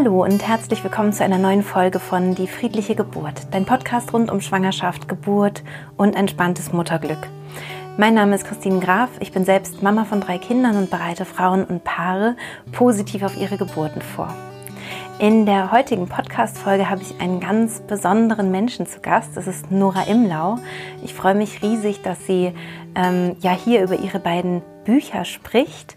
Hallo und herzlich willkommen zu einer neuen Folge von Die friedliche Geburt, dein Podcast rund um Schwangerschaft, Geburt und entspanntes Mutterglück. Mein Name ist Christine Graf, ich bin selbst Mama von drei Kindern und bereite Frauen und Paare positiv auf ihre Geburten vor. In der heutigen Podcast-Folge habe ich einen ganz besonderen Menschen zu Gast. Das ist Nora Imlau. Ich freue mich riesig, dass sie ähm, ja hier über ihre beiden Bücher spricht.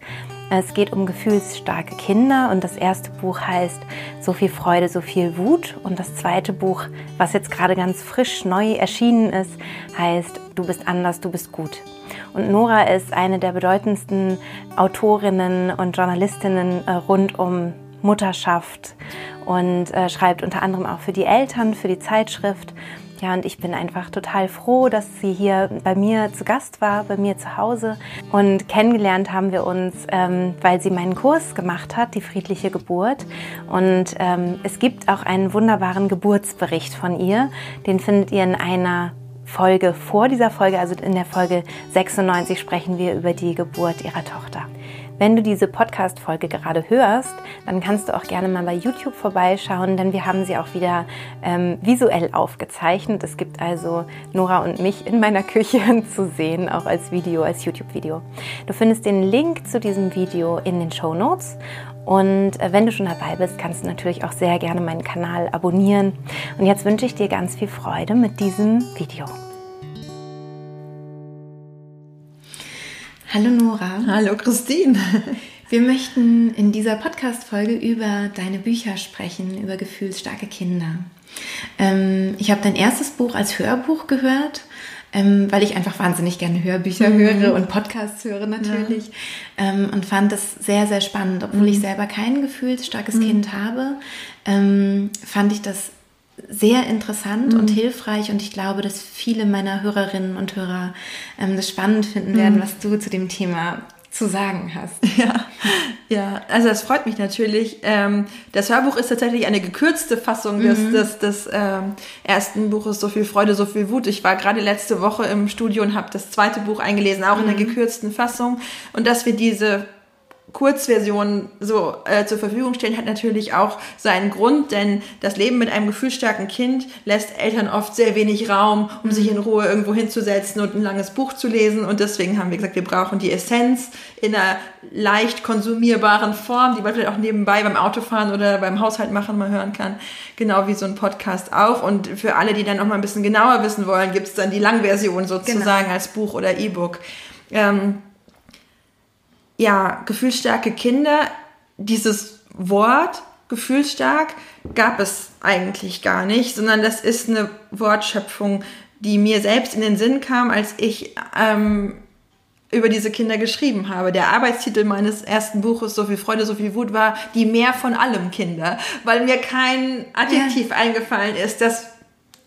Es geht um gefühlsstarke Kinder und das erste Buch heißt So viel Freude, so viel Wut und das zweite Buch, was jetzt gerade ganz frisch neu erschienen ist, heißt Du bist anders, du bist gut. Und Nora ist eine der bedeutendsten Autorinnen und Journalistinnen äh, rund um Mutterschaft und äh, schreibt unter anderem auch für die Eltern, für die Zeitschrift ja, und ich bin einfach total froh, dass sie hier bei mir zu Gast war, bei mir zu Hause. Und kennengelernt haben wir uns, ähm, weil sie meinen Kurs gemacht hat, die friedliche Geburt. Und ähm, es gibt auch einen wunderbaren Geburtsbericht von ihr. Den findet ihr in einer Folge vor dieser Folge, also in der Folge 96 sprechen wir über die Geburt ihrer Tochter. Wenn du diese Podcast-Folge gerade hörst, dann kannst du auch gerne mal bei YouTube vorbeischauen, denn wir haben sie auch wieder ähm, visuell aufgezeichnet. Es gibt also Nora und mich in meiner Küche zu sehen, auch als Video, als YouTube-Video. Du findest den Link zu diesem Video in den Show Notes. Und äh, wenn du schon dabei bist, kannst du natürlich auch sehr gerne meinen Kanal abonnieren. Und jetzt wünsche ich dir ganz viel Freude mit diesem Video. Hallo Nora. Hallo Christine. Wir möchten in dieser Podcast-Folge über deine Bücher sprechen, über gefühlsstarke Kinder. Ähm, ich habe dein erstes Buch als Hörbuch gehört, ähm, weil ich einfach wahnsinnig gerne Hörbücher mhm. höre und Podcasts höre natürlich. Ja. Ähm, und fand das sehr, sehr spannend. Obwohl mhm. ich selber kein gefühlsstarkes mhm. Kind habe, fand ich das sehr interessant mhm. und hilfreich und ich glaube, dass viele meiner Hörerinnen und Hörer ähm, das spannend finden werden, mhm. was du zu dem Thema zu sagen hast. Ja, ja also das freut mich natürlich. Ähm, das Hörbuch ist tatsächlich eine gekürzte Fassung des, mhm. des, des ähm, ersten Buches So viel Freude, so viel Wut. Ich war gerade letzte Woche im Studio und habe das zweite Buch eingelesen, auch in der mhm. gekürzten Fassung. Und dass wir diese Kurzversion so äh, zur Verfügung stellen, hat natürlich auch seinen Grund, denn das Leben mit einem gefühlsstarken Kind lässt Eltern oft sehr wenig Raum, um sich in Ruhe irgendwo hinzusetzen und ein langes Buch zu lesen. Und deswegen haben wir gesagt, wir brauchen die Essenz in einer leicht konsumierbaren Form, die man vielleicht auch nebenbei beim Autofahren oder beim Haushalt machen mal hören kann. Genau wie so ein Podcast auch. Und für alle, die dann noch mal ein bisschen genauer wissen wollen, gibt es dann die Langversion sozusagen genau. als Buch oder E-Book. Ähm, ja, gefühlsstarke Kinder, dieses Wort gefühlsstark gab es eigentlich gar nicht, sondern das ist eine Wortschöpfung, die mir selbst in den Sinn kam, als ich ähm, über diese Kinder geschrieben habe. Der Arbeitstitel meines ersten Buches, So viel Freude, so viel Wut, war die mehr von allem Kinder, weil mir kein Adjektiv ja. eingefallen ist, dass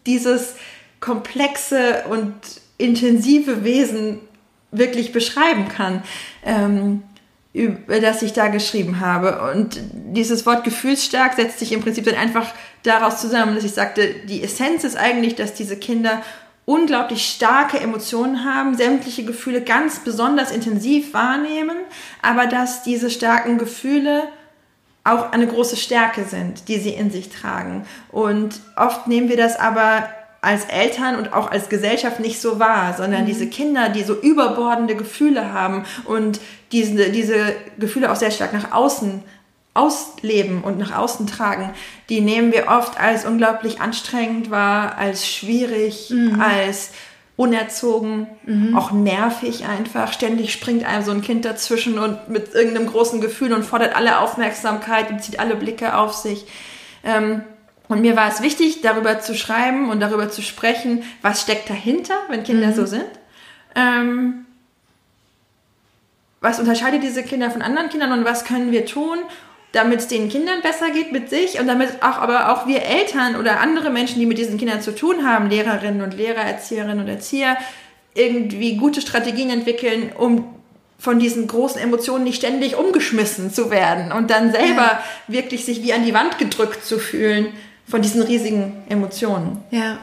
dieses komplexe und intensive Wesen wirklich beschreiben kann, ähm, über das ich da geschrieben habe. Und dieses Wort gefühlsstark setzt sich im Prinzip dann einfach daraus zusammen, dass ich sagte, die Essenz ist eigentlich, dass diese Kinder unglaublich starke Emotionen haben, sämtliche Gefühle ganz besonders intensiv wahrnehmen, aber dass diese starken Gefühle auch eine große Stärke sind, die sie in sich tragen. Und oft nehmen wir das aber als Eltern und auch als Gesellschaft nicht so wahr, sondern mhm. diese Kinder, die so überbordende Gefühle haben und diese, diese Gefühle auch sehr stark nach außen ausleben und nach außen tragen, die nehmen wir oft als unglaublich anstrengend wahr, als schwierig, mhm. als unerzogen, mhm. auch nervig einfach. Ständig springt einem so ein Kind dazwischen und mit irgendeinem großen Gefühl und fordert alle Aufmerksamkeit und zieht alle Blicke auf sich. Ähm, und mir war es wichtig, darüber zu schreiben und darüber zu sprechen, was steckt dahinter, wenn Kinder mhm. so sind. Ähm, was unterscheidet diese Kinder von anderen Kindern und was können wir tun, damit es den Kindern besser geht mit sich und damit auch, aber auch wir Eltern oder andere Menschen, die mit diesen Kindern zu tun haben, Lehrerinnen und Lehrer, Erzieherinnen und Erzieher, irgendwie gute Strategien entwickeln, um von diesen großen Emotionen nicht ständig umgeschmissen zu werden und dann selber ja. wirklich sich wie an die Wand gedrückt zu fühlen von diesen riesigen Emotionen. Ja.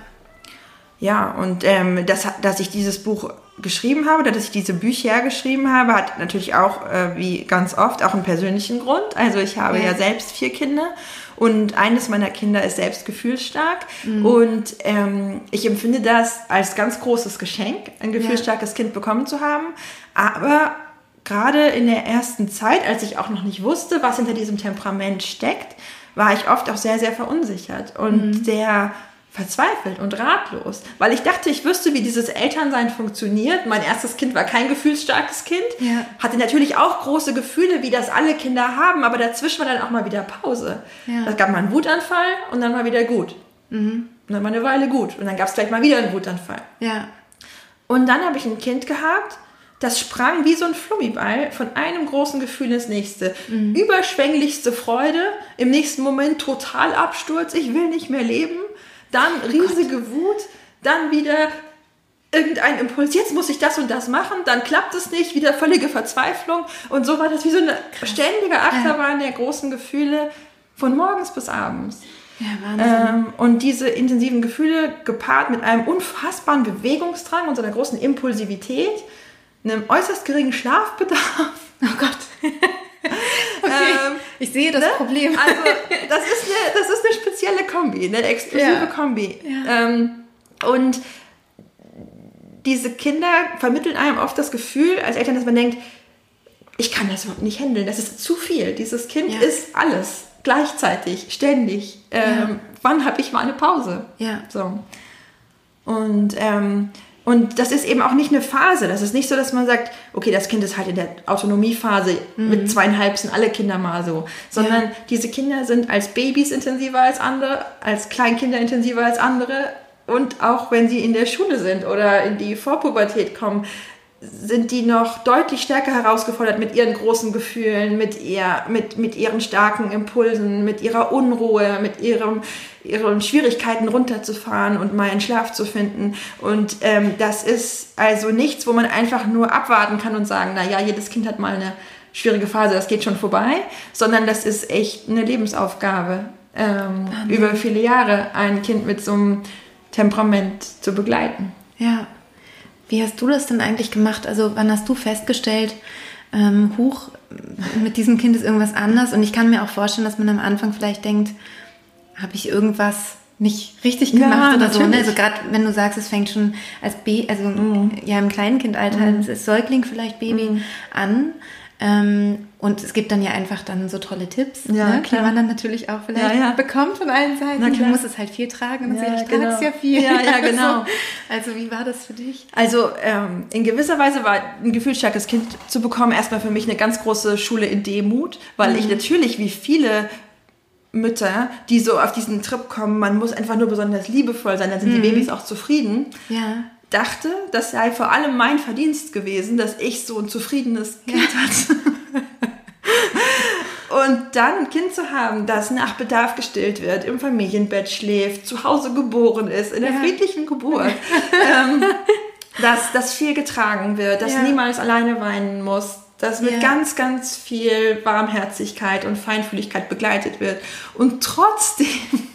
Ja, und ähm, das, dass ich dieses Buch geschrieben habe oder dass ich diese Bücher geschrieben habe, hat natürlich auch, äh, wie ganz oft, auch einen persönlichen Grund. Also ich habe ja, ja selbst vier Kinder Und eines meiner Kinder ist selbst gefühlsstark. Mhm. Und ähm, ich empfinde das als ganz großes Geschenk, ein gefühlsstarkes ja. Kind bekommen zu haben. Aber gerade in der ersten Zeit, als ich auch noch nicht wusste, was hinter diesem Temperament steckt, war ich oft auch sehr, sehr verunsichert und mhm. sehr verzweifelt und ratlos, weil ich dachte, ich wüsste, wie dieses Elternsein funktioniert. Mein erstes Kind war kein gefühlsstarkes Kind, ja. hatte natürlich auch große Gefühle, wie das alle Kinder haben, aber dazwischen war dann auch mal wieder Pause. Ja. Das gab mal einen Wutanfall und dann war wieder gut. Mhm. Und dann war eine Weile gut und dann gab es gleich mal wieder einen Wutanfall. Ja. Und dann habe ich ein Kind gehabt, das sprang wie so ein Flummiball von einem großen Gefühl ins nächste. Mhm. Überschwänglichste Freude, im nächsten Moment total Absturz, ich will nicht mehr leben, dann oh riesige Gott. Wut, dann wieder irgendein Impuls, jetzt muss ich das und das machen, dann klappt es nicht, wieder völlige Verzweiflung und so war das wie so eine Krass. ständige Achterbahn ja. der großen Gefühle von morgens bis abends. Ja. Ähm, und diese intensiven Gefühle gepaart mit einem unfassbaren Bewegungsdrang und so einer großen Impulsivität, einem äußerst geringen Schlafbedarf. Oh Gott. okay, ähm, ich sehe das ne? Problem. Also, das ist eine, das ist eine spezielle Kombi, eine explosive ja. Kombi. Ja. Ähm, und diese Kinder vermitteln einem oft das Gefühl als Eltern, dass man denkt, ich kann das überhaupt nicht handeln, das ist zu viel. Dieses Kind ja. ist alles gleichzeitig, ständig. Ähm, wann habe ich mal eine Pause? Ja. So. Und ähm, und das ist eben auch nicht eine Phase. Das ist nicht so, dass man sagt, okay, das Kind ist halt in der Autonomiephase. Mhm. Mit zweieinhalb sind alle Kinder mal so. Sondern ja. diese Kinder sind als Babys intensiver als andere, als Kleinkinder intensiver als andere. Und auch wenn sie in der Schule sind oder in die Vorpubertät kommen, sind die noch deutlich stärker herausgefordert mit ihren großen Gefühlen, mit, ihr, mit, mit ihren starken Impulsen, mit ihrer Unruhe, mit ihrem, ihren Schwierigkeiten runterzufahren und mal einen Schlaf zu finden. Und ähm, das ist also nichts, wo man einfach nur abwarten kann und sagen, naja, jedes Kind hat mal eine schwierige Phase, das geht schon vorbei, sondern das ist echt eine Lebensaufgabe, ähm, über viele Jahre ein Kind mit so einem Temperament zu begleiten. Ja. Wie hast du das denn eigentlich gemacht? Also wann hast du festgestellt, ähm, Huch, mit diesem Kind ist irgendwas anders? Und ich kann mir auch vorstellen, dass man am Anfang vielleicht denkt, habe ich irgendwas nicht richtig gemacht ja, oder natürlich. so. Ne? Also gerade wenn du sagst, es fängt schon als B, also mm. ja im Kleinkindalter, mm. als Säugling vielleicht Baby mm. an. Ähm, und es gibt dann ja einfach dann so tolle Tipps, ja, ne, die man dann natürlich auch vielleicht ja, ja. bekommt von allen Seiten. Du musst es halt viel tragen und ja, ich genau. trage es ja viel. Ja, ja, genau. also, wie war das für dich? Also ähm, in gewisser Weise war ein gefühlsstarkes Kind zu bekommen erstmal für mich eine ganz große Schule in Demut, weil mhm. ich natürlich wie viele Mütter, die so auf diesen Trip kommen, man muss einfach nur besonders liebevoll sein, dann sind mhm. die Babys auch zufrieden. Ja dachte, das sei vor allem mein Verdienst gewesen, dass ich so ein zufriedenes Kind hatte. Und dann ein Kind zu haben, das nach Bedarf gestillt wird, im Familienbett schläft, zu Hause geboren ist, in der ja. friedlichen Geburt, ähm, dass das viel getragen wird, dass ja. niemals alleine weinen muss, dass mit ja. ganz, ganz viel Warmherzigkeit und Feinfühligkeit begleitet wird und trotzdem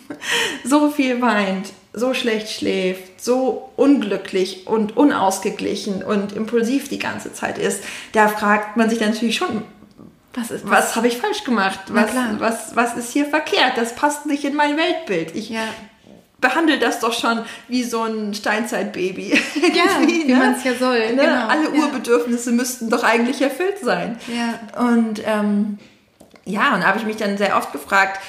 so viel weint, so schlecht schläft, so unglücklich und unausgeglichen und impulsiv die ganze Zeit ist, da fragt man sich natürlich schon, was, was habe ich falsch gemacht? Was, was, was ist hier verkehrt? Das passt nicht in mein Weltbild. Ich ja. behandle das doch schon wie so ein Steinzeitbaby. ja, wie ne? man es ja soll. Ne? Genau. Alle ja. Urbedürfnisse müssten doch eigentlich erfüllt sein. Ja. Und ähm, ja, und da habe ich mich dann sehr oft gefragt,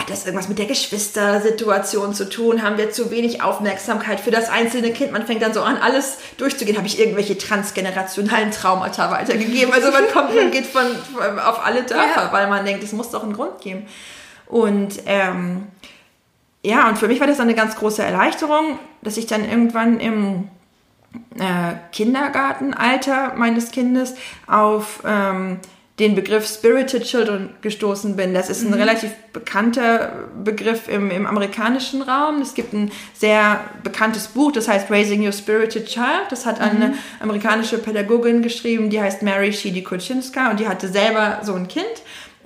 hat das irgendwas mit der Geschwistersituation zu tun? Haben wir zu wenig Aufmerksamkeit für das einzelne Kind? Man fängt dann so an, alles durchzugehen. Habe ich irgendwelche transgenerationalen Traumata weitergegeben? Also man kommt, man geht von, von auf alle Dörfer, ja. weil man denkt, es muss doch einen Grund geben. Und ähm, ja, und für mich war das dann eine ganz große Erleichterung, dass ich dann irgendwann im äh, Kindergartenalter meines Kindes auf ähm, den Begriff Spirited Children gestoßen bin. Das ist ein mhm. relativ bekannter Begriff im, im amerikanischen Raum. Es gibt ein sehr bekanntes Buch, das heißt Raising Your Spirited Child. Das hat eine mhm. amerikanische Pädagogin geschrieben, die heißt Mary Shidi Kuczynska und die hatte selber so ein Kind.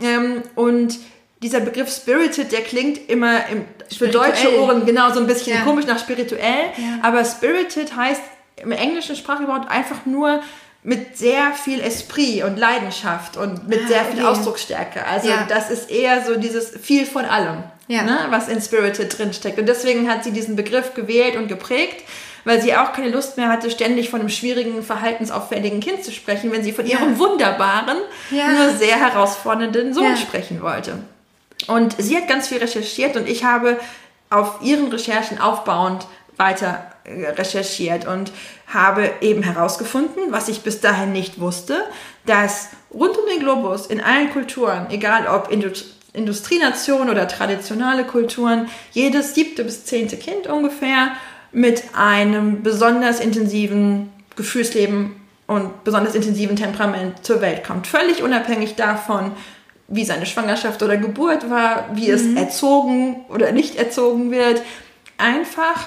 Ähm, und dieser Begriff Spirited, der klingt immer im, für deutsche Ohren genau so ein bisschen ja. komisch nach spirituell, ja. aber Spirited heißt im englischen Sprachgebrauch einfach nur mit sehr viel Esprit und Leidenschaft und mit ah, sehr viel okay. Ausdrucksstärke. Also ja. das ist eher so dieses viel von allem. ja. ne, was in Spirited drinsteckt. Und deswegen hat sie diesen Begriff gewählt und geprägt, weil sie auch keine Lust mehr hatte, ständig von einem schwierigen, verhaltensauffälligen Kind zu sprechen, wenn sie von ja. ihrem wunderbaren, nur sehr herausfordernden Sohn sprechen wollte. Und sie hat ganz viel recherchiert und ich habe auf ihren Recherchen aufbauend weiter äh, recherchiert und habe eben herausgefunden, was ich bis dahin nicht wusste, dass rund um den Globus in allen Kulturen, egal ob Industrienation oder traditionale Kulturen, jedes siebte bis zehnte Kind ungefähr mit einem besonders intensiven Gefühlsleben und besonders intensiven Temperament zur Welt kommt. Völlig unabhängig davon, wie seine Schwangerschaft oder Geburt war, wie mhm. es erzogen oder nicht erzogen wird. Einfach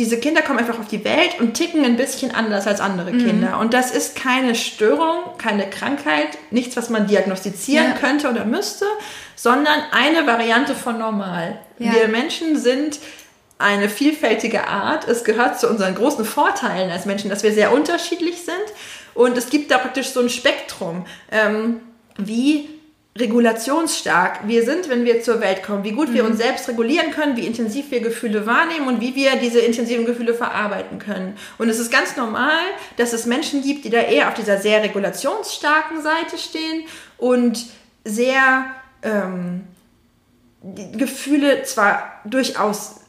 diese Kinder kommen einfach auf die Welt und ticken ein bisschen anders als andere mhm. Kinder. Und das ist keine Störung, keine Krankheit, nichts, was man diagnostizieren ja. könnte oder müsste, sondern eine Variante von normal. Ja. Wir Menschen sind eine vielfältige Art. Es gehört zu unseren großen Vorteilen als Menschen, dass wir sehr unterschiedlich sind. Und es gibt da praktisch so ein Spektrum, ähm, wie regulationsstark wir sind, wenn wir zur Welt kommen, wie gut wir mhm. uns selbst regulieren können, wie intensiv wir Gefühle wahrnehmen und wie wir diese intensiven Gefühle verarbeiten können. Und es ist ganz normal, dass es Menschen gibt, die da eher auf dieser sehr regulationsstarken Seite stehen und sehr ähm, Gefühle zwar durchaus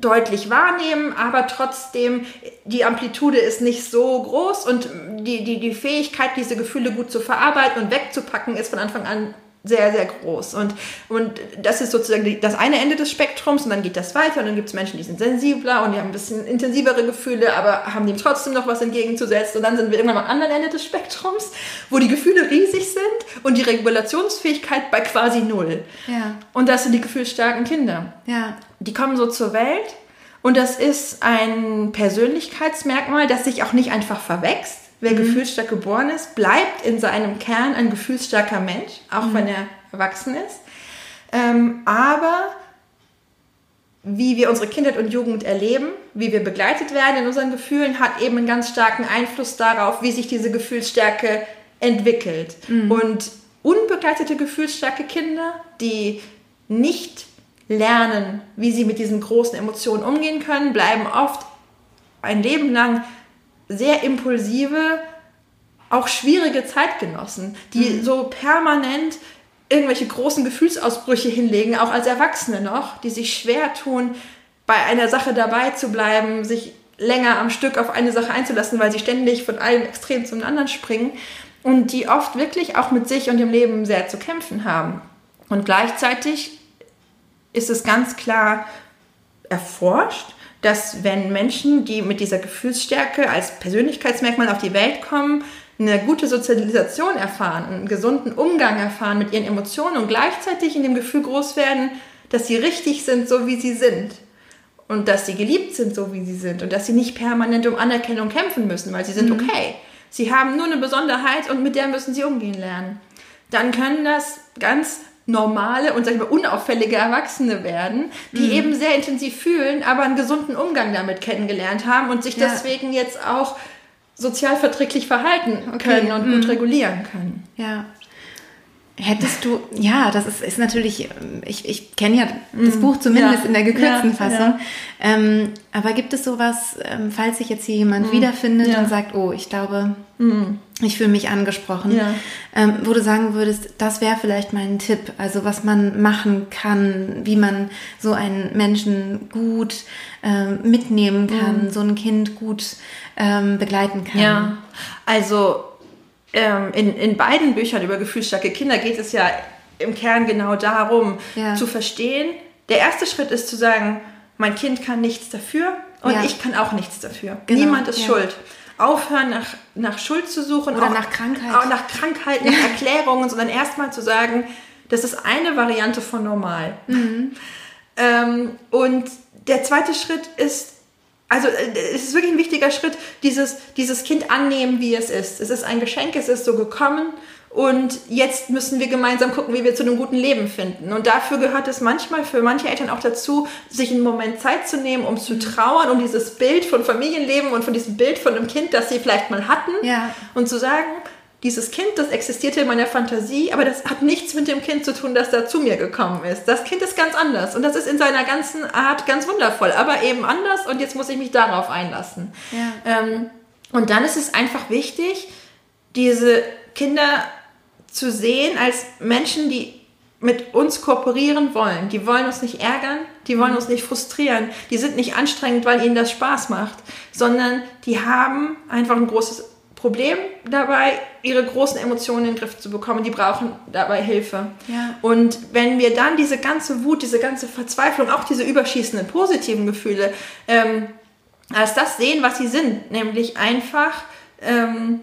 deutlich wahrnehmen, aber trotzdem die Amplitude ist nicht so groß und die, die, die Fähigkeit, diese Gefühle gut zu verarbeiten und wegzupacken, ist von Anfang an sehr, sehr groß. Und, und das ist sozusagen das eine Ende des Spektrums und dann geht das weiter und dann gibt es Menschen, die sind sensibler und die haben ein bisschen intensivere Gefühle, aber haben dem trotzdem noch was entgegenzusetzen. Und dann sind wir irgendwann am anderen Ende des Spektrums, wo die Gefühle riesig sind und die Regulationsfähigkeit bei quasi null. Ja. Und das sind die gefühlsstarken Kinder. Ja. Die kommen so zur Welt und das ist ein Persönlichkeitsmerkmal, das sich auch nicht einfach verwächst Wer mhm. gefühlsstark geboren ist, bleibt in seinem Kern ein gefühlsstarker Mensch, auch mhm. wenn er erwachsen ist. Ähm, aber wie wir unsere Kindheit und Jugend erleben, wie wir begleitet werden in unseren Gefühlen, hat eben einen ganz starken Einfluss darauf, wie sich diese Gefühlsstärke entwickelt. Mhm. Und unbegleitete gefühlsstarke Kinder, die nicht lernen, wie sie mit diesen großen Emotionen umgehen können, bleiben oft ein Leben lang sehr impulsive, auch schwierige Zeitgenossen, die mhm. so permanent irgendwelche großen Gefühlsausbrüche hinlegen, auch als Erwachsene noch, die sich schwer tun, bei einer Sache dabei zu bleiben, sich länger am Stück auf eine Sache einzulassen, weil sie ständig von einem Extrem zum anderen springen und die oft wirklich auch mit sich und dem Leben sehr zu kämpfen haben. Und gleichzeitig ist es ganz klar erforscht, dass wenn Menschen, die mit dieser Gefühlsstärke als Persönlichkeitsmerkmal auf die Welt kommen, eine gute Sozialisation erfahren, einen gesunden Umgang erfahren mit ihren Emotionen und gleichzeitig in dem Gefühl groß werden, dass sie richtig sind, so wie sie sind. Und dass sie geliebt sind, so wie sie sind. Und dass sie nicht permanent um Anerkennung kämpfen müssen, weil sie sind mhm. okay. Sie haben nur eine Besonderheit und mit der müssen sie umgehen lernen. Dann können das ganz normale und sag ich mal, unauffällige Erwachsene werden, die mhm. eben sehr intensiv fühlen, aber einen gesunden Umgang damit kennengelernt haben und sich ja. deswegen jetzt auch sozial verträglich verhalten können und mhm. gut regulieren können. Ja. Hättest du, ja, das ist, ist natürlich, ich, ich kenne ja das mhm. Buch zumindest ja. in der gekürzten ja, Fassung. Ja. Ähm, aber gibt es sowas, ähm, falls sich jetzt hier jemand mhm. wiederfindet und sagt, oh, ich glaube, mhm. ich fühle mich angesprochen, ähm, wo du sagen würdest, das wäre vielleicht mein Tipp, also was man machen kann, wie man so einen Menschen gut ähm, mitnehmen kann, mhm. so ein Kind gut ähm, begleiten kann. Ja, also ähm, in, in beiden Büchern über gefühlsstarke Kinder geht es ja im Kern genau darum, ja. zu verstehen. Der erste Schritt ist zu sagen, mein Kind kann nichts dafür und ja. ich kann auch nichts dafür. Genau. Niemand ist ja. schuld. Aufhören, nach, nach Schuld zu suchen. Oder auch, nach Krankheit. Auch nach Krankheiten, nach Erklärungen, sondern erstmal zu sagen, das ist eine Variante von normal. Mhm. Ähm, und der zweite Schritt ist also äh, es ist wirklich ein wichtiger Schritt, dieses, dieses Kind annehmen, wie es ist. Es ist ein Geschenk, es ist so gekommen und jetzt müssen wir gemeinsam gucken, wie wir zu einem guten Leben finden. Und dafür gehört es manchmal für manche Eltern auch dazu, sich einen Moment Zeit zu nehmen, um zu mhm. trauern, um dieses Bild von Familienleben und von diesem Bild von einem Kind, das sie vielleicht mal hatten, ja. und zu sagen, dieses Kind, das existierte in meiner Fantasie, aber das hat nichts mit dem Kind zu tun, das da zu mir gekommen ist. Das Kind ist ganz anders und das ist in seiner ganzen Art ganz wundervoll, aber eben anders und jetzt muss ich mich darauf einlassen. Ja. Ähm, und dann ist es einfach wichtig, diese Kinder zu sehen als Menschen, die mit uns kooperieren wollen. Die wollen uns nicht ärgern, die wollen uns nicht frustrieren, die sind nicht anstrengend, weil ihnen das Spaß macht, sondern die haben einfach ein großes Problem dabei, ihre großen Emotionen in den Griff zu bekommen. Die brauchen dabei Hilfe. Ja. Und wenn wir dann diese ganze Wut, diese ganze Verzweiflung, auch diese überschießenden positiven Gefühle, ähm, als das sehen, was sie sind, nämlich einfach ähm,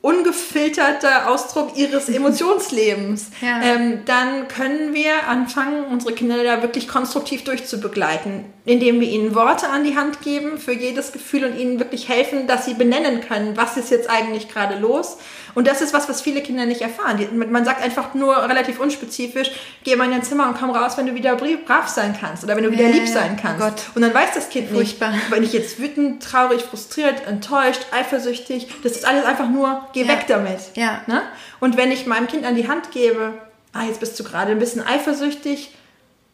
ungefilterter Ausdruck ihres Emotionslebens, ja. ähm, dann können wir anfangen, unsere Kinder da wirklich konstruktiv durchzubegleiten, indem wir ihnen Worte an die Hand geben für jedes Gefühl und ihnen wirklich helfen, dass sie benennen können, was ist jetzt eigentlich gerade los. Und das ist was, was viele Kinder nicht erfahren. Man sagt einfach nur relativ unspezifisch, geh mal in dein Zimmer und komm raus, wenn du wieder brav sein kannst oder wenn du wieder ja, lieb sein kannst. Gott. Und dann weiß das Kind Furchtbar. nicht, wenn ich jetzt wütend, traurig, frustriert, enttäuscht, eifersüchtig, das ist alles einfach nur geh ja. weg damit. Ja. Ne? Und wenn ich meinem Kind an die Hand gebe, ah, jetzt bist du gerade ein bisschen eifersüchtig,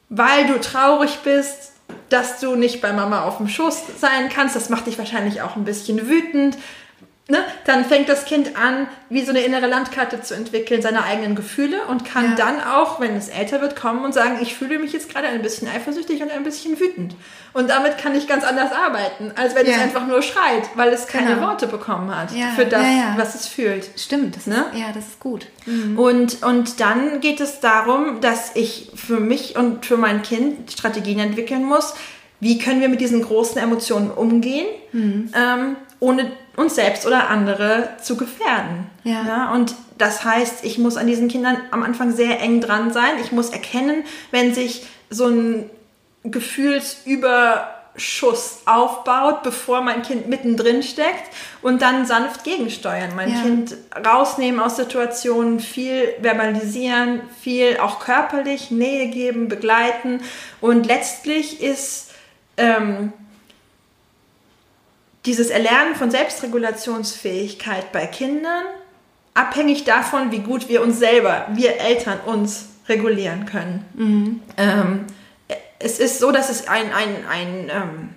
weil du traurig bist, dass du nicht bei Mama auf dem Schoß sein kannst, das macht dich wahrscheinlich auch ein bisschen wütend ne, dann fängt das Kind an, wie so eine innere Landkarte zu entwickeln, seine eigenen Gefühle und kann ja. dann auch, wenn es älter wird, kommen und sagen, ich fühle mich jetzt gerade ein bisschen eifersüchtig und ein bisschen wütend. Und damit kann ich ganz anders arbeiten, als wenn ja. es einfach nur schreit, weil es keine genau. Worte bekommen hat ja. für das, was es fühlt. Stimmt, das ne? ist, ja, das ist gut. Mhm. Und, und dann geht es darum, dass ich für mich und für mein Kind Strategien entwickeln muss, wie können wir mit diesen großen Emotionen umgehen, mhm. ähm, ohne uns selbst oder andere zu gefährden. Ja. ja. Und das heißt, ich muss an diesen Kindern am Anfang sehr eng dran sein. Ich muss erkennen, wenn sich so ein Gefühlsüberschuss aufbaut, bevor mein Kind mittendrin steckt und dann sanft gegensteuern. Mein ja. Kind rausnehmen aus Situationen, viel verbalisieren, viel auch körperlich Nähe geben, begleiten. Und letztlich ist ähm, dieses Erlernen von Selbstregulationsfähigkeit bei Kindern abhängig davon, wie gut wir uns selber, wir Eltern uns regulieren können. Mhm. Ähm, es ist so, dass es ein, ein, ein ähm,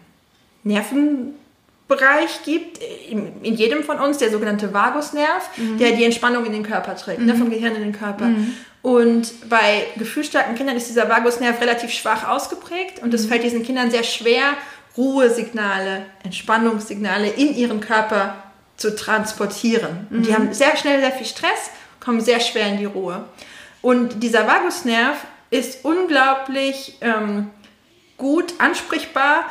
Nervenbereich gibt, in, in, jedem von uns, der sogenannte Vagusnerv, mhm. der die Entspannung in den Körper trägt, ne, mhm. ne, vom Gehirn in den Körper. Mhm. Und bei gefühlsstarken Kindern ist dieser Vagusnerv relativ schwach ausgeprägt und es mhm. fällt diesen Kindern sehr schwer, Ruhesignale, Entspannungssignale in ihren Körper zu transportieren. Und die mhm. haben sehr schnell sehr viel Stress, kommen sehr schwer in die Ruhe. Und dieser Vagusnerv ist unglaublich ähm, gut ansprechbar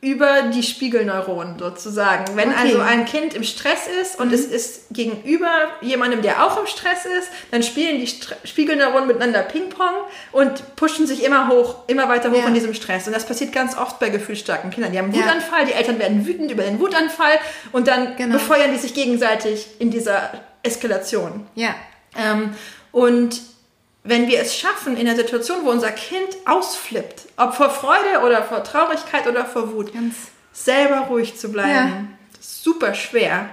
über die Spiegelneuronen sozusagen. Wenn okay. also ein Kind im Stress ist und mhm. es ist gegenüber jemandem, der auch im Stress ist, dann spielen die St Spiegelneuronen miteinander Ping-Pong und pushen sich immer hoch, immer weiter hoch ja. in diesem Stress. Und das passiert ganz oft bei gefühlsstarken Kindern. Die haben einen ja. Wutanfall, die Eltern werden wütend über den Wutanfall und dann genau. befeuern die sich gegenseitig in dieser Eskalation. Ja. Ähm, und wenn wir es schaffen, in der Situation, wo unser Kind ausflippt, ob vor Freude oder vor Traurigkeit oder vor Wut, Ganz selber ruhig zu bleiben, ja. super schwer,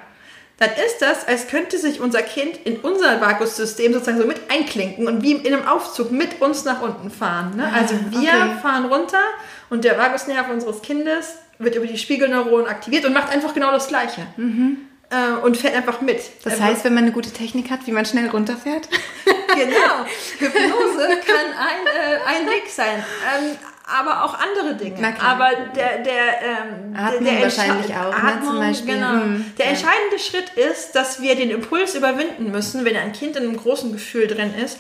dann ist das, als könnte sich unser Kind in unser Vakuussystem sozusagen so mit einklinken und wie in einem Aufzug mit uns nach unten fahren. Ne? Ah, also wir okay. fahren runter und der Vagusnerv unseres Kindes wird über die Spiegelneuronen aktiviert und macht einfach genau das Gleiche. Mhm äh, und fährt einfach mit. Das heißt, wenn man eine gute Technik hat, wie man schnell runterfährt? genau. Hypnose kann ein, äh, ein Weg sein. Ähm, aber auch andere Dinge. Aber der, der, ähm, Atmen der, der wahrscheinlich auch, Atmung, ne, zum Beispiel. Genau. Hm, der ja. entscheidende Schritt ist, dass wir den Impuls überwinden müssen, wenn ein Kind in einem großen Gefühl drin ist,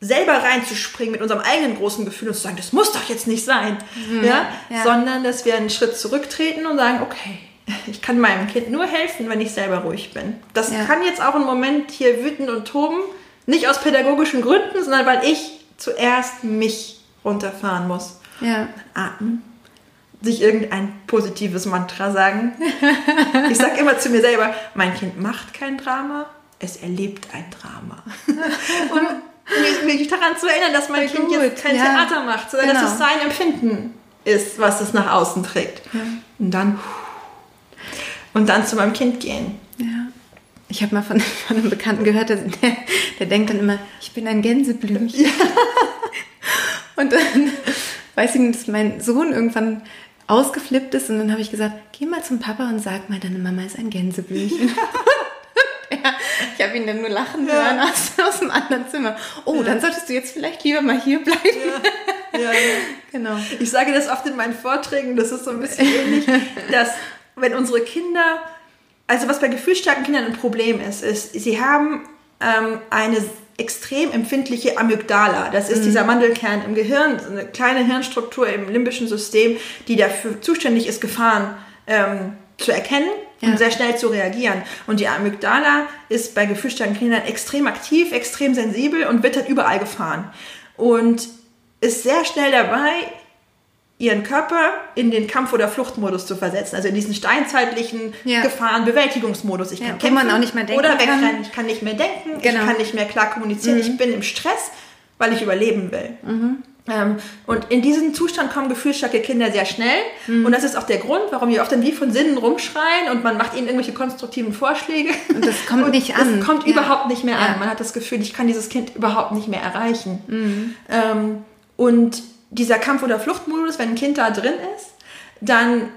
selber reinzuspringen mit unserem eigenen großen Gefühl und zu sagen, das muss doch jetzt nicht sein. Mhm. Ja? ja? Sondern, dass wir einen Schritt zurücktreten und sagen, okay, ich kann meinem Kind nur helfen, wenn ich selber ruhig bin. Das ja. kann jetzt auch einen Moment hier wütend und toben, nicht aus pädagogischen Gründen, sondern weil ich zuerst mich runterfahren muss. Ja. Atmen. Sich irgendein positives Mantra sagen. ich sage immer zu mir selber, mein Kind macht kein Drama, es erlebt ein Drama. und mich, daran zu erinnern, dass mein Kind jetzt kein ja. Theater macht, sondern genau. dass es sein Empfinden ist, was es nach außen trägt. Ja. Und dann und dann zu meinem Kind gehen. Ja. Ich habe mal von, von, einem Bekannten gehört, der, der, denkt dann immer, ich bin ein Gänseblümchen. Ja. Und dann weiß ich nicht, dass mein Sohn irgendwann ausgeflippt ist und dann habe ich gesagt, geh mal zum Papa und sag mal, deine Mama ist ein Gänseblümchen. ja, ich habe ihn dann nur lachen ja. hören aus, aus dem anderen Zimmer. Oh, ja. dann solltest du jetzt vielleicht lieber mal hier bleiben. Ja. ja, genau. Ich sage das oft in meinen Vorträgen, das ist so ein bisschen ähnlich, dass wenn unsere Kinder, also was bei gefühlsstarken Kindern ein Problem ist, ist, sie haben ähm, eine extrem empfindliche Amygdala. Das ist mhm. dieser Mandelkern im Gehirn, eine kleine Hirnstruktur im limbischen System, die dafür zuständig ist, Gefahren ähm, zu erkennen ja. und sehr schnell zu reagieren. Und die Amygdala ist bei gefühlsstarken Kindern extrem aktiv, extrem sensibel und wird halt überall gefahren. Und ist sehr schnell dabei, ihren Körper in den Kampf- oder Fluchtmodus zu versetzen, also in diesen steinzeitlichen ja. Gefahrenbewältigungsmodus. Ich kann ja, kämpfen man auch nicht mehr denken oder wegrennen. Kann. Ich kann nicht mehr denken, genau. ich kann nicht mehr klar kommunizieren, mhm. ich bin im Stress, weil ich überleben will. Mhm. Ähm, und in diesen Zustand kommen gefühlsstarke Kinder sehr schnell. Mhm. Und das ist auch der Grund, warum wir oft dann wie von Sinnen rumschreien und man macht ihnen irgendwelche konstruktiven Vorschläge. Und das kommt und nicht an. Das kommt ja. überhaupt nicht mehr an. Man hat das Gefühl, ich kann dieses Kind überhaupt nicht mehr erreichen. Mhm. Ähm, und dieser Kampf- oder Fluchtmodus, wenn ein Kind da drin ist, dann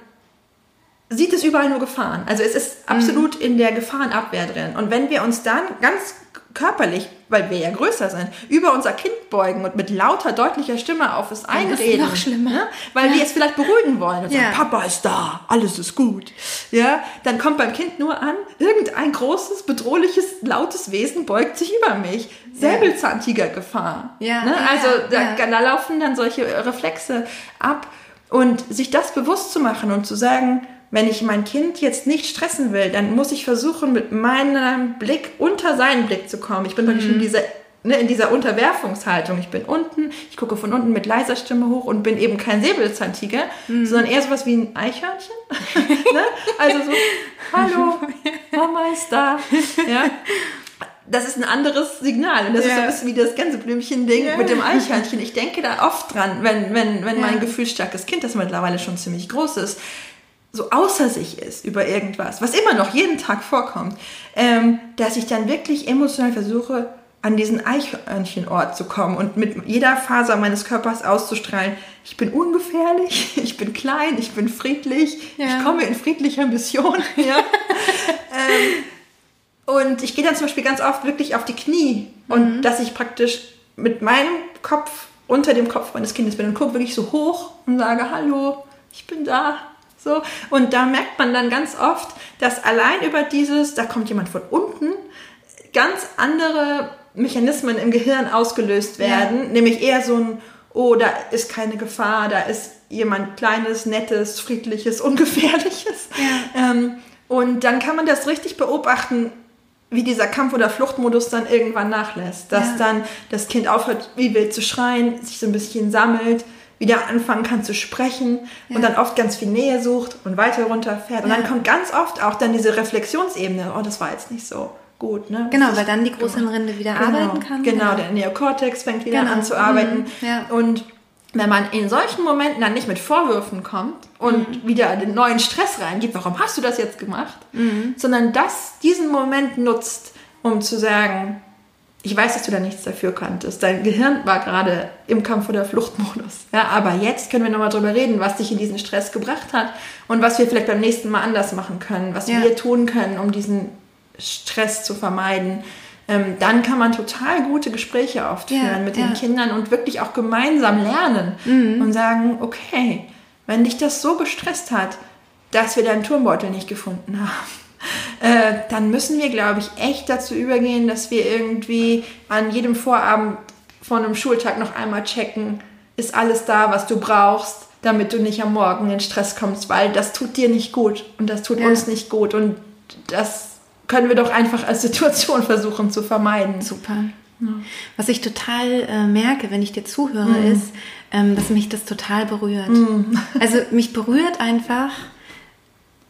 sieht es überall nur Gefahren. Also es ist absolut mhm. in der Gefahrenabwehr drin. Und wenn wir uns dann ganz körperlich, weil wir ja größer sind, über unser Kind beugen und mit lauter, deutlicher Stimme auf es einreden. Das ist noch schlimmer. Ne? Weil ja. wir es vielleicht beruhigen wollen und ja. sagen, Papa ist da, alles ist gut. Ja, dann kommt beim Kind nur an, irgendein großes, bedrohliches, lautes Wesen beugt sich über mich. Säbelzahntiger-Gefahr. Ja. Ne? Also da, da laufen dann solche Reflexe ab. Und sich das bewusst zu machen und zu sagen, wenn ich mein Kind jetzt nicht stressen will, dann muss ich versuchen, mit meinem Blick unter seinen Blick zu kommen. Ich bin in mhm. dieser ne, in dieser Unterwerfungshaltung. Ich bin unten, ich gucke von unten mit leiser Stimme hoch und bin eben kein Säbelzahntiger, mhm. sondern eher sowas wie ein Eichhörnchen. ne? Also so, hallo, Mama ist da. Ja? Das ist ein anderes Signal. Und das ja. ist so ein bisschen wie das Gänseblümchen-Ding ja. mit dem Eichhörnchen. Ich denke da oft dran, wenn, wenn, wenn ja. mein gefühlsstarkes Kind, das mittlerweile schon ziemlich groß ist, so außer sich ist über irgendwas, was immer noch jeden Tag vorkommt, ähm, dass ich dann wirklich emotional versuche, an diesen Eichhörnchenort zu kommen und mit jeder Faser meines Körpers auszustrahlen, ich bin ungefährlich, ich bin klein, ich bin friedlich, ja. ich komme in friedlicher Mission. Ja. ähm, und ich gehe dann zum Beispiel ganz oft wirklich auf die Knie und mhm. dass ich praktisch mit meinem Kopf unter dem Kopf meines Kindes bin und gucke wirklich so hoch und sage, hallo, ich bin da, so. Und da merkt man dann ganz oft, dass allein über dieses, da kommt jemand von unten, ganz andere Mechanismen im Gehirn ausgelöst werden, ja. nämlich eher so ein, oh, da ist keine Gefahr, da ist jemand Kleines, Nettes, Friedliches, Ungefährliches. Ja. Ähm, und dann kann man das richtig beobachten, wie dieser Kampf- oder Fluchtmodus dann irgendwann nachlässt. Dass ja. dann das Kind aufhört, wie wild zu schreien, sich so ein bisschen sammelt, wieder anfangen kann zu sprechen ja. und dann oft ganz viel Nähe sucht und weiter runterfährt. Und dann kommt ganz oft auch dann diese Reflexionsebene, oh, das war jetzt nicht so gut. Ne? Genau, weil dann die Großhirnrinde wieder genau, arbeiten kann. Genau, genau, der Neokortex fängt wieder genau. an zu arbeiten. Mhm, ja. Und wenn man in solchen Momenten dann nicht mit Vorwürfen kommt und mhm. wieder den neuen Stress reingibt, warum hast du das jetzt gemacht, mhm. sondern das diesen Moment nutzt, um zu sagen, ich weiß, dass du da nichts dafür kanntest. Dein Gehirn war gerade im Kampf- oder Fluchtmodus. Ja, aber jetzt können wir nochmal drüber reden, was dich in diesen Stress gebracht hat und was wir vielleicht beim nächsten Mal anders machen können, was ja. wir tun können, um diesen Stress zu vermeiden, ähm, dann kann man total gute Gespräche oft führen ja, mit ja. den Kindern und wirklich auch gemeinsam lernen mhm. und sagen, okay, wenn dich das so gestresst hat, dass wir deinen Turmbeutel nicht gefunden haben, äh, dann müssen wir, glaube ich, echt dazu übergehen, dass wir irgendwie an jedem Vorabend von einem Schultag noch einmal checken, ist alles da, was du brauchst, damit du nicht am Morgen in Stress kommst, weil das tut dir nicht gut und das tut ja. uns nicht gut und das können wir doch einfach als Situation versuchen zu vermeiden. Super. Ja. Was ich total äh, merke, wenn ich dir zuhöre, mm. ist, ähm, dass mich das total berührt. Mm. Also mich berührt einfach,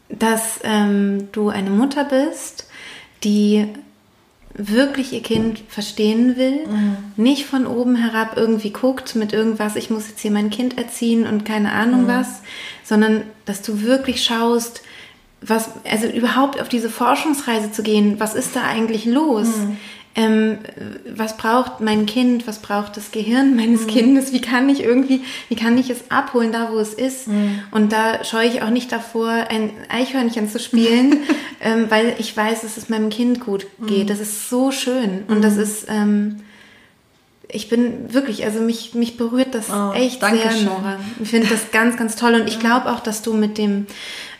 dass ähm, du eine Mutter bist, die wirklich ihr Kind verstehen will, mm. nicht von oben herab irgendwie guckt mit irgendwas, ich muss jetzt hier mein Kind erziehen und keine Ahnung mm. was, sondern dass du wirklich schaust, was, also überhaupt auf diese Forschungsreise zu gehen, was ist da eigentlich los? Mhm. Ähm, was braucht mein Kind, was braucht das Gehirn meines mhm. Kindes, wie kann ich irgendwie, wie kann ich es abholen, da wo es ist. Mhm. Und da scheue ich auch nicht davor, ein Eichhörnchen zu spielen, ähm, weil ich weiß, dass es meinem Kind gut geht. Mhm. Das ist so schön und das mhm. ist, ähm, ich bin wirklich, also mich, mich berührt das oh, echt sehr, schön. Nora. Ich finde das ganz, ganz toll und ich glaube auch, dass du mit dem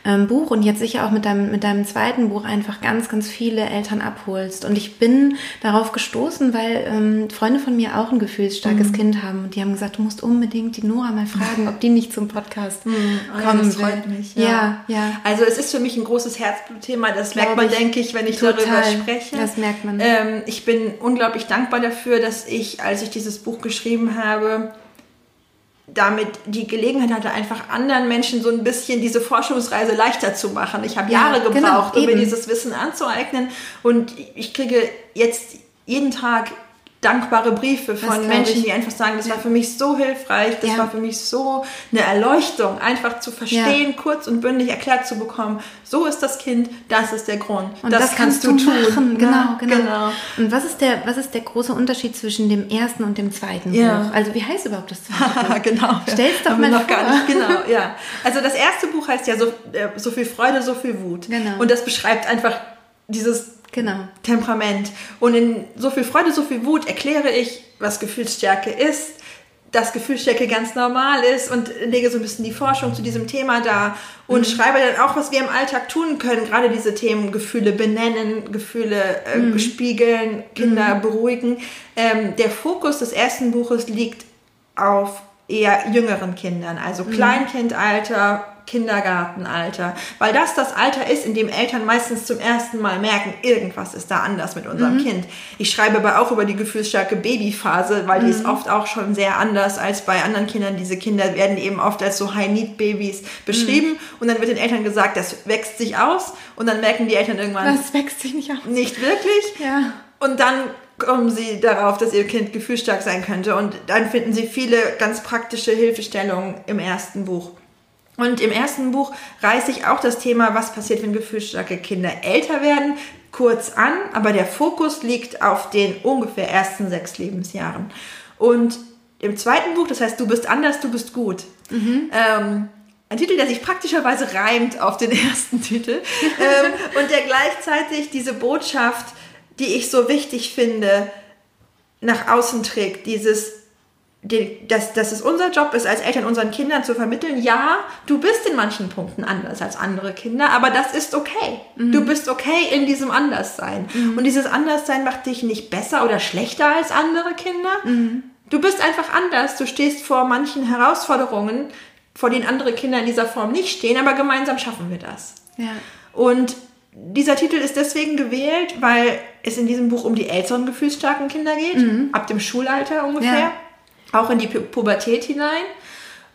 ähm, Buch und jetzt sicher auch mit deinem, mit deinem zweiten Buch einfach ganz, ganz viele Eltern abholst. Und ich bin darauf gestoßen, weil ähm, Freunde von mir auch ein gefühlsstarkes mhm. Kind haben und die haben gesagt, du musst unbedingt die Nora mal fragen, ob die nicht zum Podcast mhm. kommen ja, das will. freut mich. Ja. ja. ja, Also es ist für mich ein großes Herzblutthema. Das merkt man, denke ich, wenn ich total. darüber spreche. Das merkt man. Ähm, ich bin unglaublich dankbar dafür, dass ich, als ich dieses Buch geschrieben habe, damit die Gelegenheit hatte, einfach anderen Menschen so ein bisschen diese Forschungsreise leichter zu machen. Ich habe Jahre ja, genau, gebraucht, genau, um mir dieses Wissen anzueignen und ich kriege jetzt jeden Tag dankbare Briefe von Menschen, die einfach sagen, das ja. war für mich so hilfreich, das ja. war für mich so eine Erleuchtung, einfach zu verstehen, ja. kurz und bündig erklärt zu bekommen, so ist das Kind, das ist der Grund. Und das, das kannst, kannst, du tun. Machen. Genau, genau, genau. Und was ist, der, was ist der große Unterschied zwischen dem ersten und dem zweiten Buch? Also wie heißt überhaupt das zweite Buch? genau. Stell's doch mal noch vor. Gar nicht. Genau, ja. Also das erste Buch heißt ja so, äh, so viel Freude, so viel Wut. Genau. Und das beschreibt einfach dieses Genau. Temperament. Und in so viel Freude, so viel Wut erkläre ich, was Gefühlsstärke ist, dass Gefühlsstärke ganz normal ist und lege so ein bisschen die Forschung zu diesem Thema da und mhm. schreibe dann auch, was wir im Alltag tun können, gerade diese Themen Gefühle benennen, Gefühle äh, mhm. spiegeln, Kinder mhm. beruhigen. Ähm, der Fokus des ersten Buches liegt auf eher jüngeren Kindern, also mhm. Kleinkindalter, Kindergartenalter, weil das das Alter ist, in dem Eltern meistens zum ersten Mal merken, irgendwas ist da anders mit unserem mhm. Kind. Ich schreibe aber auch über die gefühlsstarke Babyphase, weil mhm. die ist mhm. oft auch schon sehr anders als bei anderen Kindern. Diese Kinder werden eben oft als so High-Need-Babys beschrieben mhm. und dann wird den Eltern gesagt, das wächst sich aus und dann merken die Eltern irgendwann, das wächst sich nicht aus. Nicht wirklich. Ja. Und dann kommen sie darauf, dass ihr Kind gefühlsstark sein könnte und dann finden sie viele ganz praktische Hilfestellungen im ersten Buch. Und im ersten Buch reiße ich auch das Thema, was passiert, wenn gefühlsstarke Kinder älter werden, kurz an, aber der Fokus liegt auf den ungefähr ersten sechs Lebensjahren. Und im zweiten Buch, das heißt, du bist anders, du bist gut. Mhm. Ähm, ein Titel, der sich praktischerweise reimt auf den ersten Titel ähm, und der gleichzeitig diese Botschaft, die ich so wichtig finde, nach außen trägt. Dieses dass, dass es unser Job ist, als Eltern unseren Kindern zu vermitteln, ja, du bist in manchen Punkten anders als andere Kinder, aber das ist okay. Mhm. Du bist okay in diesem Anderssein. Mhm. Und dieses Anderssein macht dich nicht besser oder schlechter als andere Kinder. Mhm. Du bist einfach anders. Du stehst vor manchen Herausforderungen, vor denen andere Kinder in dieser Form nicht stehen, aber gemeinsam schaffen wir das. Ja. Und dieser Titel ist deswegen gewählt, weil es in diesem Buch um die älteren gefühlsstarken Kinder geht, mhm. ab dem Schulalter ungefähr. Ja auch in die Pubertät hinein.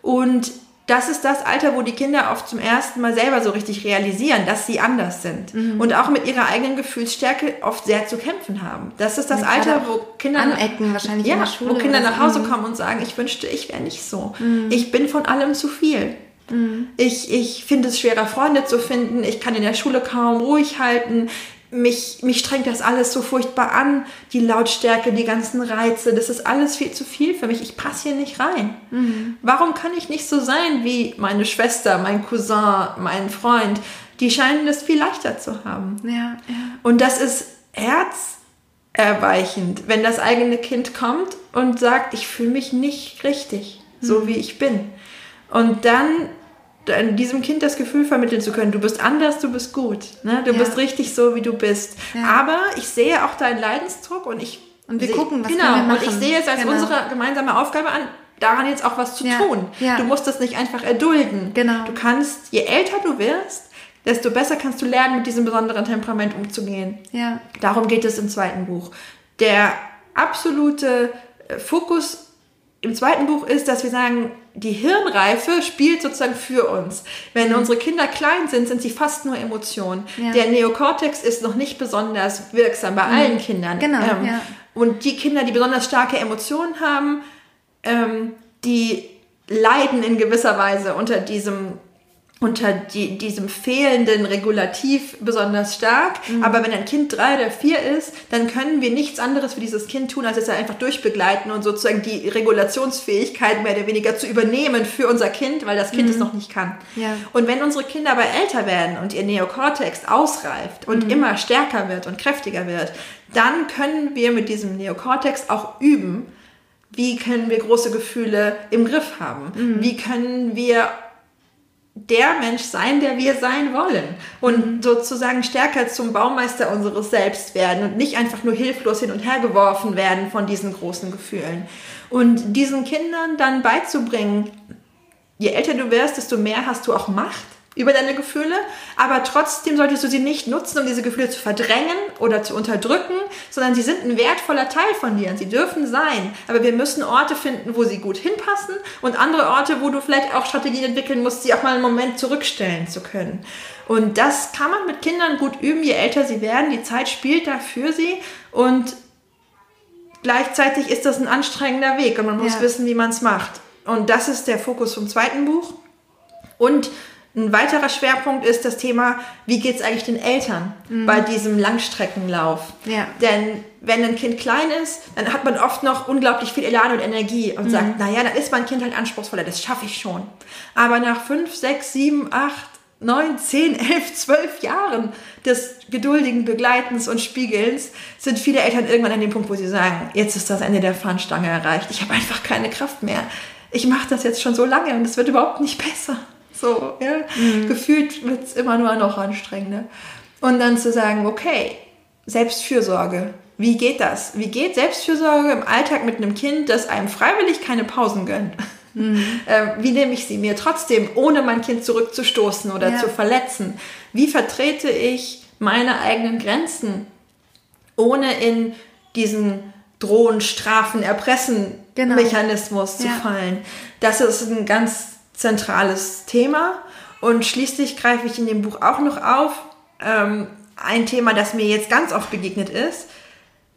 Und das ist das Alter, wo die Kinder oft zum ersten Mal selber so richtig realisieren, dass sie anders sind mhm. und auch mit ihrer eigenen Gefühlsstärke oft sehr zu kämpfen haben. Das ist das ja, Alter, wo Kinder anecken wahrscheinlich ja, in der Schule, wo Kinder nach Hause kommen und sagen, ich wünschte, ich wäre nicht so. Mhm. Ich bin von allem zu viel. Mhm. Ich, ich finde es schwerer, Freunde zu finden. Ich kann in der Schule kaum ruhig halten mich, mich strengt das alles so furchtbar an, die Lautstärke, die ganzen Reize, das ist alles viel zu viel für mich. Ich passe hier nicht rein. Mhm. Warum kann ich nicht so sein wie meine Schwester, mein Cousin, mein Freund? Die scheinen das viel leichter zu haben. Ja, ja. Und das ist herzerweichend, wenn das eigene Kind kommt und sagt, ich fühle mich nicht richtig, so mhm. wie ich bin. Und dann diesem Kind das Gefühl vermitteln zu können, du bist anders, du bist gut, ne? du ja. bist richtig so, wie du bist. Ja. Aber ich sehe auch deinen Leidensdruck und ich und wir seh, gucken, was genau, wir machen. und ich sehe es als genau. unsere gemeinsame Aufgabe an, daran jetzt auch was zu ja. tun. Du musst das nicht einfach erdulden. Genau. Du kannst, je älter du wirst, desto besser kannst du lernen, mit diesem besonderen Temperament umzugehen. Ja. Darum geht es im zweiten Buch. Der absolute äh, Fokus im zweiten Buch ist, dass wir sagen, die Hirnreife spielt sozusagen für uns. Wenn mhm. unsere Kinder klein sind, sind sie fast nur Emotionen. Ja. Der Neokortex ist noch nicht besonders wirksam bei mhm. allen Kindern. Genau. Ähm, ja. Und die Kinder, die besonders starke Emotionen haben, ähm, die leiden in gewisser Weise unter diesem unter die, diesem fehlenden Regulativ besonders stark. Mhm. Aber wenn ein Kind drei oder vier ist, dann können wir nichts anderes für dieses Kind tun, als es einfach durchbegleiten und sozusagen die Regulationsfähigkeit mehr oder weniger zu übernehmen für unser Kind, weil das Kind mhm. es noch nicht kann. Ja. Und wenn unsere Kinder aber älter werden und ihr Neokortex ausreift und mhm. immer stärker wird und kräftiger wird, dann können wir mit diesem Neokortex auch üben, wie können wir große Gefühle im Griff haben? Mhm. Wie können wir der Mensch sein, der wir sein wollen und mhm. sozusagen stärker zum Baumeister unseres Selbst werden und nicht einfach nur hilflos hin und her geworfen werden von diesen großen Gefühlen. Und diesen Kindern dann beizubringen, je älter du wirst, desto mehr hast du auch Macht über deine Gefühle, aber trotzdem solltest du sie nicht nutzen, um diese Gefühle zu verdrängen oder zu unterdrücken, sondern sie sind ein wertvoller Teil von dir und sie dürfen sein. Aber wir müssen Orte finden, wo sie gut hinpassen und andere Orte, wo du vielleicht auch Strategien entwickeln musst, sie auch mal einen Moment zurückstellen zu können. Und das kann man mit Kindern gut üben, je älter sie werden. Die Zeit spielt da für sie und gleichzeitig ist das ein anstrengender Weg und man muss ja. wissen, wie man es macht. Und das ist der Fokus vom zweiten Buch. Und ein weiterer Schwerpunkt ist das Thema, wie geht es eigentlich den Eltern mhm. bei diesem Langstreckenlauf? Ja. Denn wenn ein Kind klein ist, dann hat man oft noch unglaublich viel Elan und Energie und mhm. sagt, naja, dann ist mein Kind halt anspruchsvoller, das schaffe ich schon. Aber nach fünf, sechs, sieben, acht, neun, zehn, elf, zwölf Jahren des geduldigen Begleitens und Spiegelns sind viele Eltern irgendwann an dem Punkt, wo sie sagen, jetzt ist das Ende der Fahnenstange erreicht, ich habe einfach keine Kraft mehr. Ich mache das jetzt schon so lange und es wird überhaupt nicht besser. So, ja. Mhm. Gefühlt wird es immer nur noch anstrengender. Und dann zu sagen, okay, Selbstfürsorge. Wie geht das? Wie geht Selbstfürsorge im Alltag mit einem Kind, das einem freiwillig keine Pausen gönnt? Mhm. Ähm, wie nehme ich sie mir trotzdem, ohne mein Kind zurückzustoßen oder ja. zu verletzen? Wie vertrete ich meine eigenen Grenzen, ohne in diesen Drohen, Strafen, Erpressen genau. Mechanismus zu ja. fallen? Das ist ein ganz zentrales Thema. Und schließlich greife ich in dem Buch auch noch auf ähm, ein Thema, das mir jetzt ganz oft begegnet ist,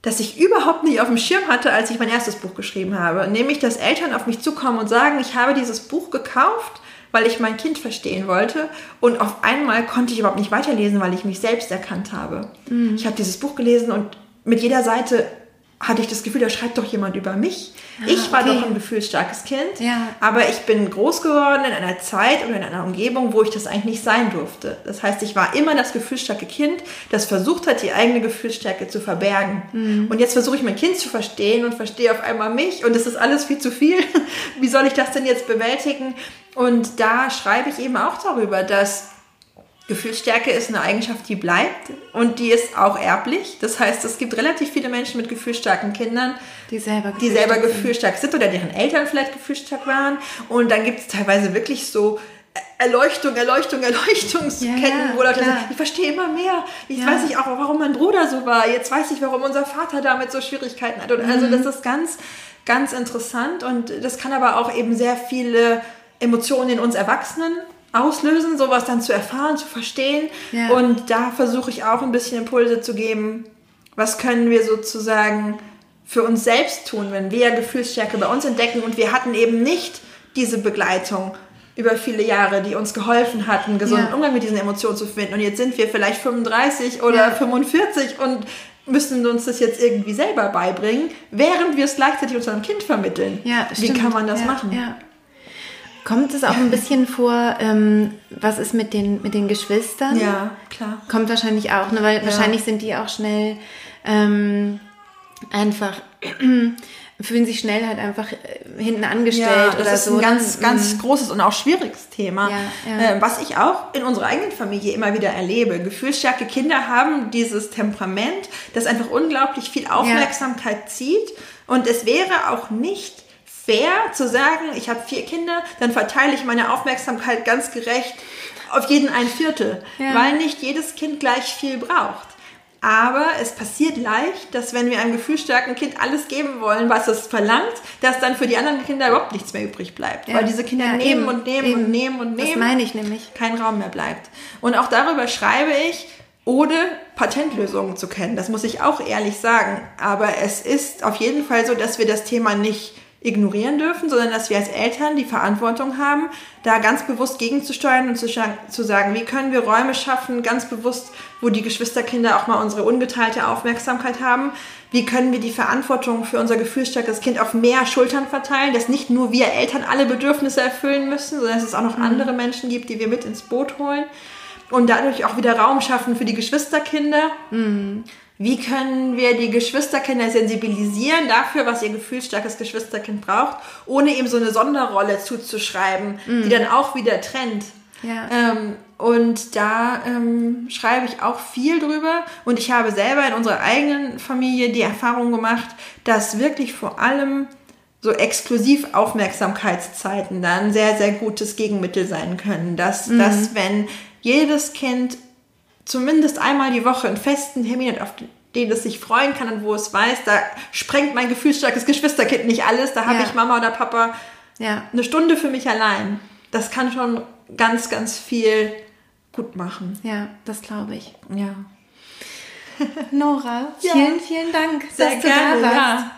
das ich überhaupt nicht auf dem Schirm hatte, als ich mein erstes Buch geschrieben habe. Nämlich, dass Eltern auf mich zukommen und sagen, ich habe dieses Buch gekauft, weil ich mein Kind verstehen wollte. Und auf einmal konnte ich überhaupt nicht weiterlesen, weil ich mich selbst erkannt habe. Mhm. Ich habe dieses Buch gelesen und mit jeder Seite hatte ich das Gefühl, da schreibt doch jemand über mich. Ah, ich war okay. doch ein gefühlsstarkes Kind, ja. aber ich bin groß geworden in einer Zeit oder in einer Umgebung, wo ich das eigentlich nicht sein durfte. Das heißt, ich war immer das gefühlsstarke Kind, das versucht hat, die eigene Gefühlsstärke zu verbergen. Mhm. Und jetzt versuche ich mein Kind zu verstehen und verstehe auf einmal mich und es ist alles viel zu viel. Wie soll ich das denn jetzt bewältigen? Und da schreibe ich eben auch darüber, dass Gefühlsstärke ist eine Eigenschaft, die bleibt und die ist auch erblich. Das heißt, es gibt relativ viele Menschen mit gefühlsstarken Kindern, die selber, die selber gefühlsstark sind oder deren Eltern vielleicht gefühlsstark waren. Und dann gibt es teilweise wirklich so Erleuchtung, Erleuchtung, Erleuchtungsketten, ja, ja, wo Leute sagen, ich verstehe immer mehr. Jetzt ja. weiß ich auch, warum mein Bruder so war. Jetzt weiß ich, warum unser Vater damit so Schwierigkeiten hat. Und also mhm. das ist ganz, ganz interessant und das kann aber auch eben sehr viele Emotionen in uns Erwachsenen auslösen, sowas dann zu erfahren, zu verstehen. Ja. Und da versuche ich auch ein bisschen Impulse zu geben, was können wir sozusagen für uns selbst tun, wenn wir Gefühlsstärke bei uns entdecken und wir hatten eben nicht diese Begleitung über viele Jahre, die uns geholfen hat, einen gesunden ja. Umgang mit diesen Emotionen zu finden. Und jetzt sind wir vielleicht 35 oder ja. 45 und müssen uns das jetzt irgendwie selber beibringen, während wir es gleichzeitig unserem Kind vermitteln. Ja, Wie stimmt. kann man das machen? Kommt es auch ein bisschen vor, ähm, was ist mit den, mit den Geschwistern? Ja, klar. Kommt wahrscheinlich auch, ne? weil ja. wahrscheinlich sind die auch schnell ähm, einfach, fühlen sich schnell halt einfach äh, hinten angestellt ja, das oder ist so. ein ganz, ganz mhm. großes und auch schwieriges Thema, ja, ja. Äh, was ich auch in unserer eigenen Familie immer wieder erlebe. Gefühlsstarke Kinder haben dieses Temperament, das einfach unglaublich viel Aufmerksamkeit zieht und es wäre auch nicht fair zu sagen, ich habe vier Kinder, dann verteile ich meine Aufmerksamkeit ganz gerecht auf jeden ein Viertel, ja. weil nicht jedes Kind gleich viel braucht. Aber es passiert leicht, dass wenn wir einem gefühlsstarken Kind alles geben wollen, was es verlangt, dass dann für die anderen Kinder überhaupt nichts mehr übrig bleibt. Ja. Weil diese Kinder ja, nehmen eben, und nehmen eben. und nehmen und nehmen. Das meine ich nämlich. Kein Raum mehr bleibt. Und auch darüber schreibe ich, ohne Patentlösungen zu kennen. Das muss ich auch ehrlich sagen. Aber es ist auf jeden Fall so, dass wir das Thema nicht ignorieren dürfen, sondern dass wir als Eltern die Verantwortung haben, da ganz bewusst gegenzusteuern und zu, zu sagen, wie können wir Räume schaffen, ganz bewusst, wo die Geschwisterkinder auch mal unsere ungeteilte Aufmerksamkeit haben. Wie können wir die Verantwortung für unser gefühlsstarkes Kind auf mehr Schultern verteilen, dass nicht nur wir Eltern alle Bedürfnisse erfüllen müssen, sondern dass es auch noch mhm. andere Menschen gibt, die wir mit ins Boot holen und dadurch auch wieder Raum schaffen für die Geschwisterkinder. Mhm. Wie können wir die Geschwisterkinder sensibilisieren dafür, was ihr gefühlsstarkes Geschwisterkind braucht, ohne ihm so eine Sonderrolle zuzuschreiben, mhm. die dann auch wieder trennt? Ja. Ähm, und da ähm, schreibe ich auch viel drüber. Und ich habe selber in unserer eigenen Familie die Erfahrung gemacht, dass wirklich vor allem so exklusiv Aufmerksamkeitszeiten dann sehr, sehr gutes Gegenmittel sein können. Dass, mhm. dass wenn jedes Kind zumindest einmal die Woche einen festen Termin hat, auf den es sich freuen kann und wo es weiß, da sprengt mein gefühlsstarkes Geschwisterkind nicht alles, da habe ja. ich Mama oder Papa ja. eine Stunde für mich allein. Das kann schon ganz, ganz viel gut machen. Ja, das glaube ich. Ja. Nora, vielen, vielen Dank, Sehr dass gerne, du da warst. Ja.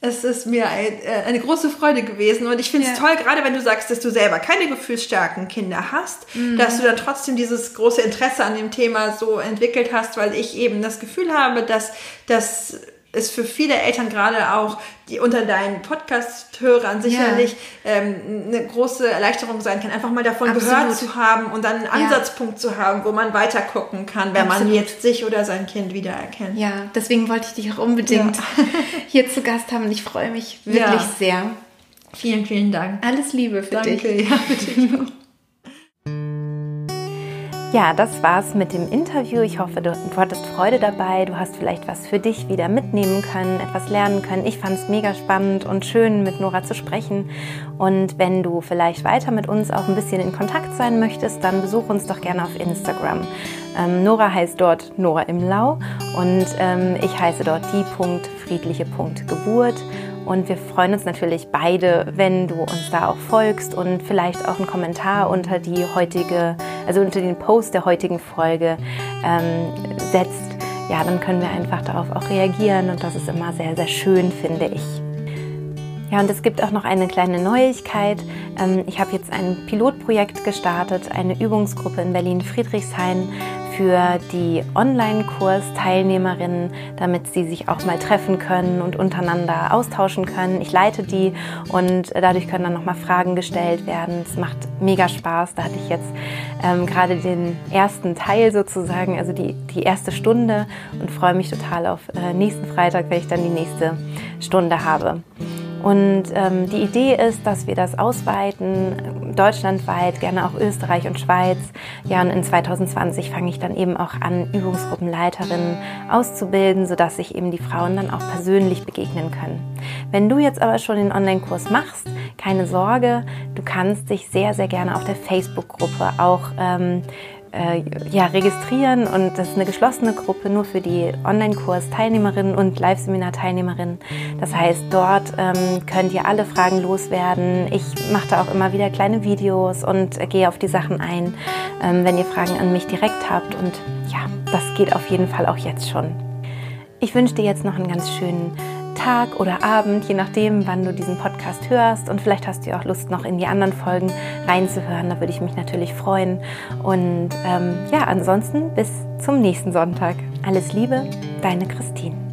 Es ist mir ein, äh, eine große Freude gewesen und ich finde es ja. toll, gerade wenn du sagst, dass du selber keine gefühlsstarken Kinder hast, mhm. dass du dann trotzdem dieses große Interesse an dem Thema so entwickelt hast, weil ich eben das Gefühl habe, dass, dass es für viele Eltern gerade auch, die unter deinen Podcast-Hörern sicherlich ja. ähm, eine große Erleichterung sein kann, einfach mal davon Absolut. gehört zu haben und dann einen ja. Ansatzpunkt zu haben, wo man weiter gucken kann, wenn Absolut. man jetzt sich oder sein Kind wiedererkennt. Ja, deswegen wollte ich dich auch unbedingt ja. hier zu Gast haben und ich freue mich wirklich sehr. Vielen, vielen Dank. Alles Liebe für Danke, dich. Danke, ja, für dich auch. Ja, das war's mit dem Interview. Ich hoffe, du, hattest Freude dabei. Du hast vielleicht was für dich wieder mitnehmen können, etwas lernen können. Ich fand es mega spannend und schön, mit Nora zu sprechen. Und wenn du vielleicht weiter mit uns auch ein bisschen in Kontakt sein möchtest, dann besuch uns doch gerne auf Instagram. Ähm, Nora heißt dort Nora im Lau und ähm, ich heiße dort die.friedliche.geburt. Und wir freuen uns natürlich beide, wenn du uns da auch folgst und vielleicht auch einen Kommentar unter die heutige, also unter den Post der heutigen Folge ähm, setzt. Ja, dann können wir einfach darauf auch reagieren und das ist immer sehr, sehr schön, finde ich. Ja, und es gibt auch noch eine kleine Neuigkeit. Ähm, ich habe jetzt ein Pilotprojekt gestartet, eine Übungsgruppe in Berlin-Friedrichshain für die Online-Kurs-Teilnehmerinnen, damit sie sich auch mal treffen können und untereinander austauschen können. Ich leite die und dadurch können dann nochmal Fragen gestellt werden. Es macht mega Spaß. Da hatte ich jetzt ähm, gerade den ersten Teil sozusagen, also die, die erste Stunde und freue mich total auf äh, nächsten Freitag, wenn ich dann die nächste Stunde habe. Und ähm, die Idee ist, dass wir das ausweiten, deutschlandweit, gerne auch Österreich und Schweiz. Ja, und in 2020 fange ich dann eben auch an, Übungsgruppenleiterinnen auszubilden, sodass sich eben die Frauen dann auch persönlich begegnen können. Wenn du jetzt aber schon den Online-Kurs machst, keine Sorge, du kannst dich sehr, sehr gerne auf der Facebook-Gruppe auch ähm, äh, ja, registrieren und das ist eine geschlossene Gruppe nur für die Online-Kurs-Teilnehmerinnen und Live-Seminar-Teilnehmerinnen. Das heißt, dort ähm, könnt ihr alle Fragen loswerden. Ich mache da auch immer wieder kleine Videos und äh, gehe auf die Sachen ein, ähm, wenn ihr Fragen an mich direkt habt. Und ja, das geht auf jeden Fall auch jetzt schon. Ich wünsche dir jetzt noch einen ganz schönen Tag oder Abend, je nachdem, wann du diesen Podcast hörst. Und vielleicht hast du ja auch Lust, noch in die anderen Folgen reinzuhören. Da würde ich mich natürlich freuen. Und ähm, ja, ansonsten bis zum nächsten Sonntag. Alles Liebe, deine Christine.